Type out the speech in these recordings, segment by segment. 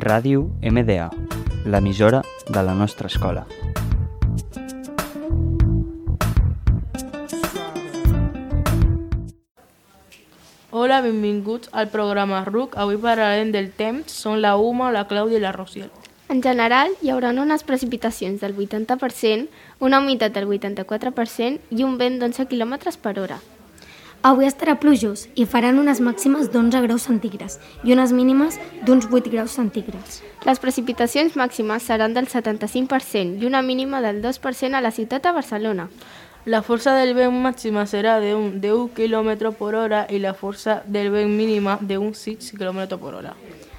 Ràdio MDA, l'emissora de la nostra escola. Hola, benvinguts al programa RUC. Avui parlarem del temps. Són la Uma, la Clàudia i la Rociel. En general, hi haurà unes precipitacions del 80%, una humitat del 84% i un vent d'11 km per hora. Avui estarà plujós i faran unes màximes d'11 graus centígrads i unes mínimes d'uns 8 graus centígrads. Les precipitacions màximes seran del 75% i una mínima del 2% a la ciutat de Barcelona. La força del vent màxima serà d'un 10 km per hora i la força del vent mínima d'un 6 km per hora.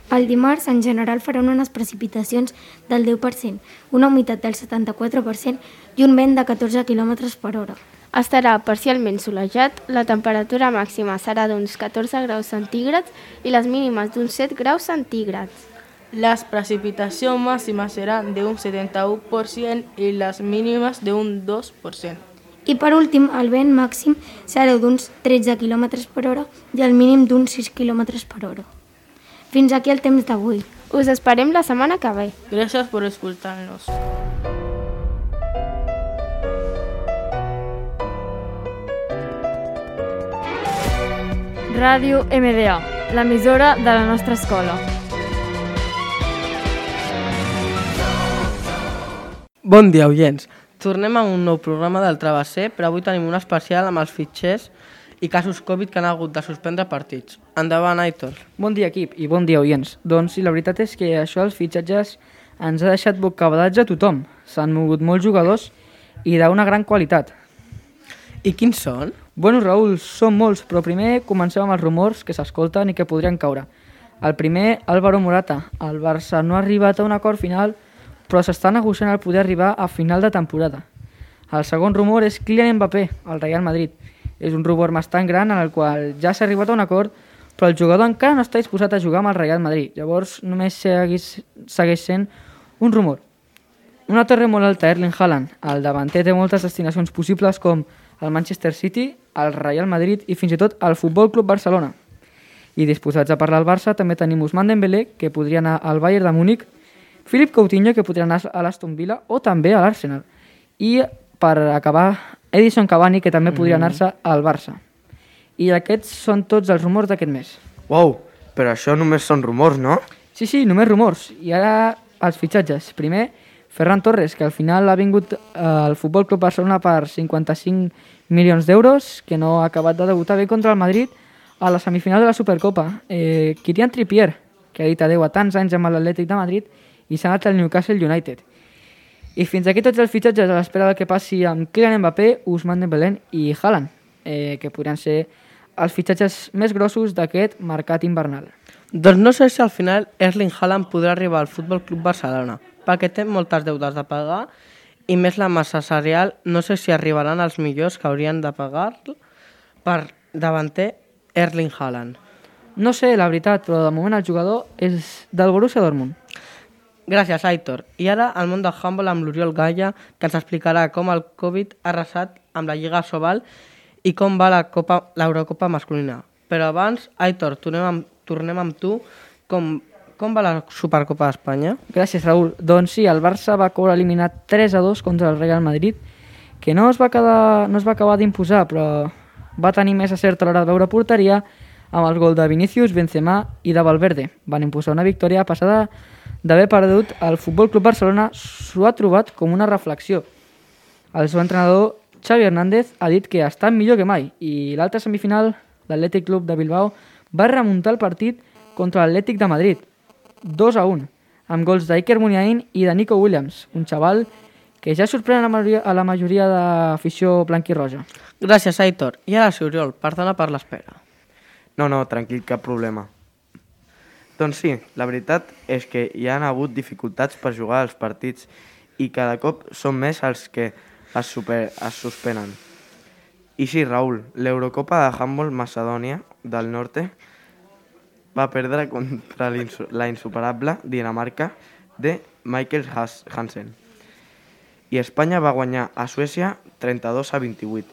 El dimarts, en general, faran unes precipitacions del 10%, una humitat del 74% i un vent de 14 km per hora. Estarà parcialment solejat, la temperatura màxima serà d'uns 14 graus centígrads i les mínimes d'uns 7 graus centígrads. Les precipitacions màximes seran d'un 71% i les mínimes d'un 2%. I per últim, el vent màxim serà d'uns 13 km per hora i el mínim d'uns 6 km per hora. Fins aquí el temps d'avui. Us esperem la setmana que ve. Gràcies per escoltar-nos. Ràdio MDA, l'emissora de la nostra escola. Bon dia, oients. Tornem a un nou programa del Travesser, però avui tenim un especial amb els fitxers i casos Covid que han hagut de suspendre partits. Endavant, Aitor. Bon dia, equip, i bon dia, oients. Doncs sí, la veritat és que això dels fitxatges ens ha deixat bocabadats a tothom. S'han mogut molts jugadors i d'una gran qualitat. I quins són? Bueno, Raül, són molts, però primer comencem amb els rumors que s'escolten i que podrien caure. El primer, Álvaro Morata. El Barça no ha arribat a un acord final, però s'està negociant el poder arribar a final de temporada. El segon rumor és Kylian Mbappé, al Real Madrid. És un rumor bastant gran en el qual ja s'ha arribat a un acord, però el jugador encara no està disposat a jugar amb el Real Madrid. Llavors només segueix, segueix sent un rumor. Un altre rumor alta, Erling Haaland. El davanter té moltes destinacions possibles com el Manchester City, el Real Madrid i fins i tot el Futbol Club Barcelona. I disposats a parlar al Barça també tenim Ousmane Dembélé, que podria anar al Bayern de Múnich, Philip Coutinho, que podria anar a l'Aston Villa o també a l'Arsenal. I per acabar, Edison Cavani, que també podria anar-se al Barça. I aquests són tots els rumors d'aquest mes. Uau, però això només són rumors, no? Sí, sí, només rumors. I ara els fitxatges. Primer, Ferran Torres, que al final ha vingut eh, al Futbol Club Barcelona per 55 milions d'euros, que no ha acabat de debutar bé contra el Madrid a la semifinal de la Supercopa. Eh, Kirian Trippier, que ha dit adeu a tants anys amb l'Atlètic de Madrid i s'ha anat al Newcastle United. I fins aquí tots els fitxatges a l'espera del que passi amb Kylian Mbappé, Ousmane Dembélé i Haaland, eh, que podrien ser els fitxatges més grossos d'aquest mercat invernal. Doncs no sé si al final Erling Haaland podrà arribar al Futbol Club Barcelona, perquè té moltes deudes de pagar i més la massa salarial, no sé si arribaran els millors que haurien de pagar per davanter Erling Haaland. No sé, la veritat, però de moment el jugador és del Borussia Dortmund. Gràcies, Aitor. I ara el món del handball amb l'Oriol Gaia, que ens explicarà com el Covid ha arrasat amb la Lliga Sobal i com va la Copa l'Eurocopa masculina. Però abans, Aitor, tornem amb, tornem amb tu. Com, com va la Supercopa d'Espanya? Gràcies, Raül. Doncs sí, el Barça va caure eliminat 3 a 2 contra el Real Madrid, que no es va, quedar, no es va acabar d'imposar, però va tenir més acert a l'hora de veure porteria amb el gol de Vinícius, Benzema i de Valverde. Van imposar una victòria passada d'haver perdut el Futbol Club Barcelona s'ho ha trobat com una reflexió. El seu entrenador, Xavi Hernández, ha dit que està millor que mai i l'altra semifinal, l'Atlètic Club de Bilbao, va remuntar el partit contra l'Atlètic de Madrid, 2 a 1, amb gols d'Iker Muniain i de Nico Williams, un xaval que ja sorprèn a la majoria, a la majoria d'afició blanquirroja. Gràcies, Aitor. I ara, sí, Oriol, perdona per l'espera. No, no, tranquil, cap problema. Doncs sí, la veritat és que hi han hagut dificultats per jugar als partits i cada cop són més els que es, super, es suspenen. I sí, Raül, l'Eurocopa de Handball Macedònia del Norte va perdre contra la insuperable Dinamarca de Michael Has- Hansen. I Espanya va guanyar a Suècia 32 a 28,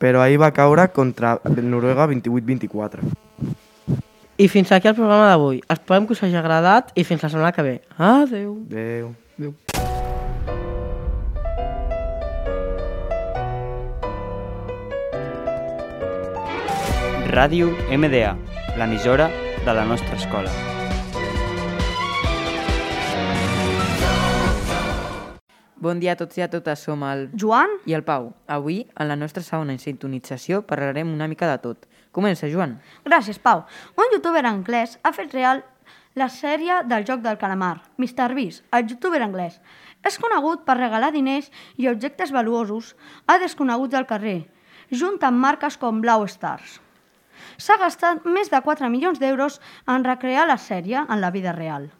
però ahir va caure contra Noruega 28-24. I fins aquí el programa d'avui. Esperem que us hagi agradat i fins la setmana que ve. Adeu. Adéu. Adéu. Ràdio MDA, l'emissora de la nostra escola. Bon dia a tots i a totes, som el Joan? i el Pau. Avui, en la nostra segona sintonització, parlarem una mica de tot. Comença, Joan. Gràcies, Pau. Un youtuber anglès ha fet real la sèrie del joc del calamar, MrBeast, el youtuber anglès. És conegut per regalar diners i objectes valuosos a desconeguts del carrer, junt amb marques com Blau Stars. S'ha gastat més de 4 milions d'euros en recrear la sèrie en la vida real.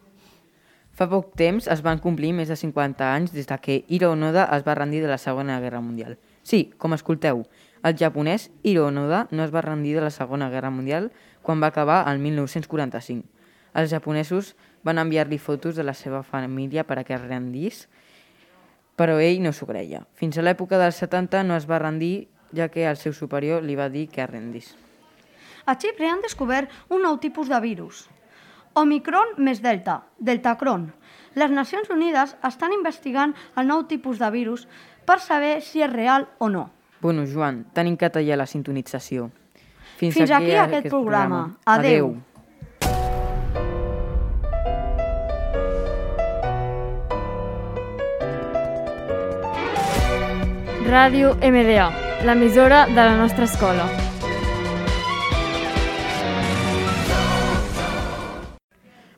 Fa poc temps es van complir més de 50 anys des de que Hiro Onoda es va rendir de la Segona Guerra Mundial. Sí, com escolteu, el japonès Hiro Onoda no es va rendir de la Segona Guerra Mundial quan va acabar el 1945. Els japonesos van enviar-li fotos de la seva família per a que es rendís, però ell no s'ho creia. Fins a l'època dels 70 no es va rendir, ja que el seu superior li va dir que es rendís. A Xipre han descobert un nou tipus de virus, Omicron més Delta, Deltacron. Les Nacions Unides estan investigant el nou tipus de virus per saber si és real o no. Bueno, Joan, tenim que tallar la sintonització. Fins aquí aquest programa. Adeu. Ràdio MDA, l'emissora de la nostra escola.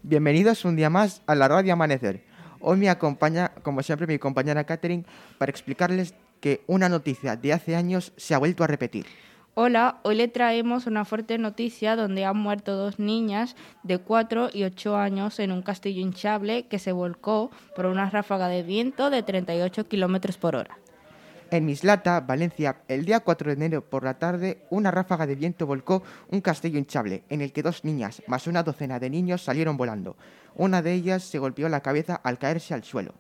Bienvenidos un día más a la Radio Amanecer. Hoy me acompaña, como siempre, mi compañera Catherine para explicarles que una noticia de hace años se ha vuelto a repetir. Hola, hoy le traemos una fuerte noticia donde han muerto dos niñas de 4 y 8 años en un castillo hinchable que se volcó por una ráfaga de viento de 38 kilómetros por hora. En Mislata, Valencia, el día 4 de enero por la tarde, una ráfaga de viento volcó un castillo hinchable en el que dos niñas más una docena de niños salieron volando. Una de ellas se golpeó la cabeza al caerse al suelo.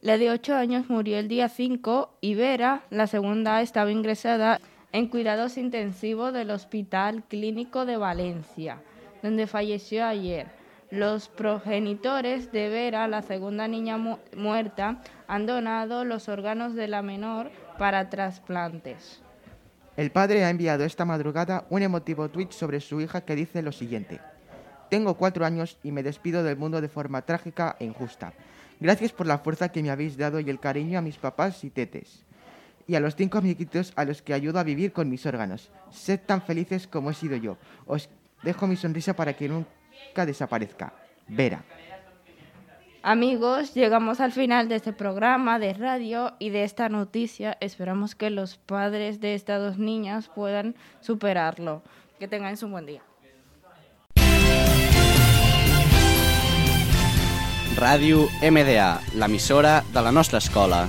La de 8 años murió el día 5 y Vera, la segunda, estaba ingresada en cuidados intensivos del Hospital Clínico de Valencia, donde falleció ayer. Los progenitores de Vera, la segunda niña mu muerta, han donado los órganos de la menor para trasplantes. El padre ha enviado esta madrugada un emotivo tuit sobre su hija que dice lo siguiente. Tengo cuatro años y me despido del mundo de forma trágica e injusta. Gracias por la fuerza que me habéis dado y el cariño a mis papás y tetes. Y a los cinco amiguitos a los que ayudo a vivir con mis órganos. Sed tan felices como he sido yo. Os dejo mi sonrisa para que nunca desaparezca. Vera. Amigos, llegamos al final de este programa de radio y de esta noticia. Esperamos que los padres de estas dos niñas puedan superarlo. Que tengan un buen día. Ràdio MDA, l'emissora de la nostra escola.